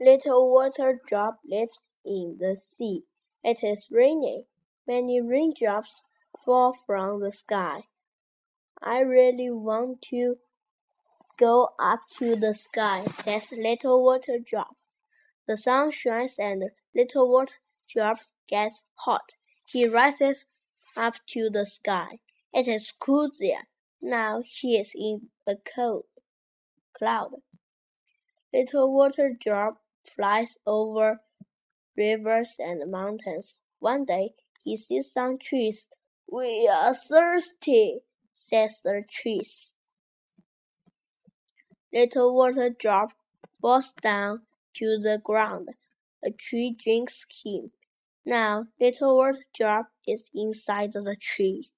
Little water drop lives in the sea. It is raining. Many raindrops fall from the sky. I really want to go up to the sky, says Little Water Drop. The sun shines and Little Water Drop gets hot. He rises up to the sky. It is cool there. Now he is in the cold cloud. Little Water Drop flies over rivers and mountains. One day he sees some trees. We are thirsty, says the trees. Little water drop falls down to the ground. A tree drinks him. Now little water drop is inside the tree.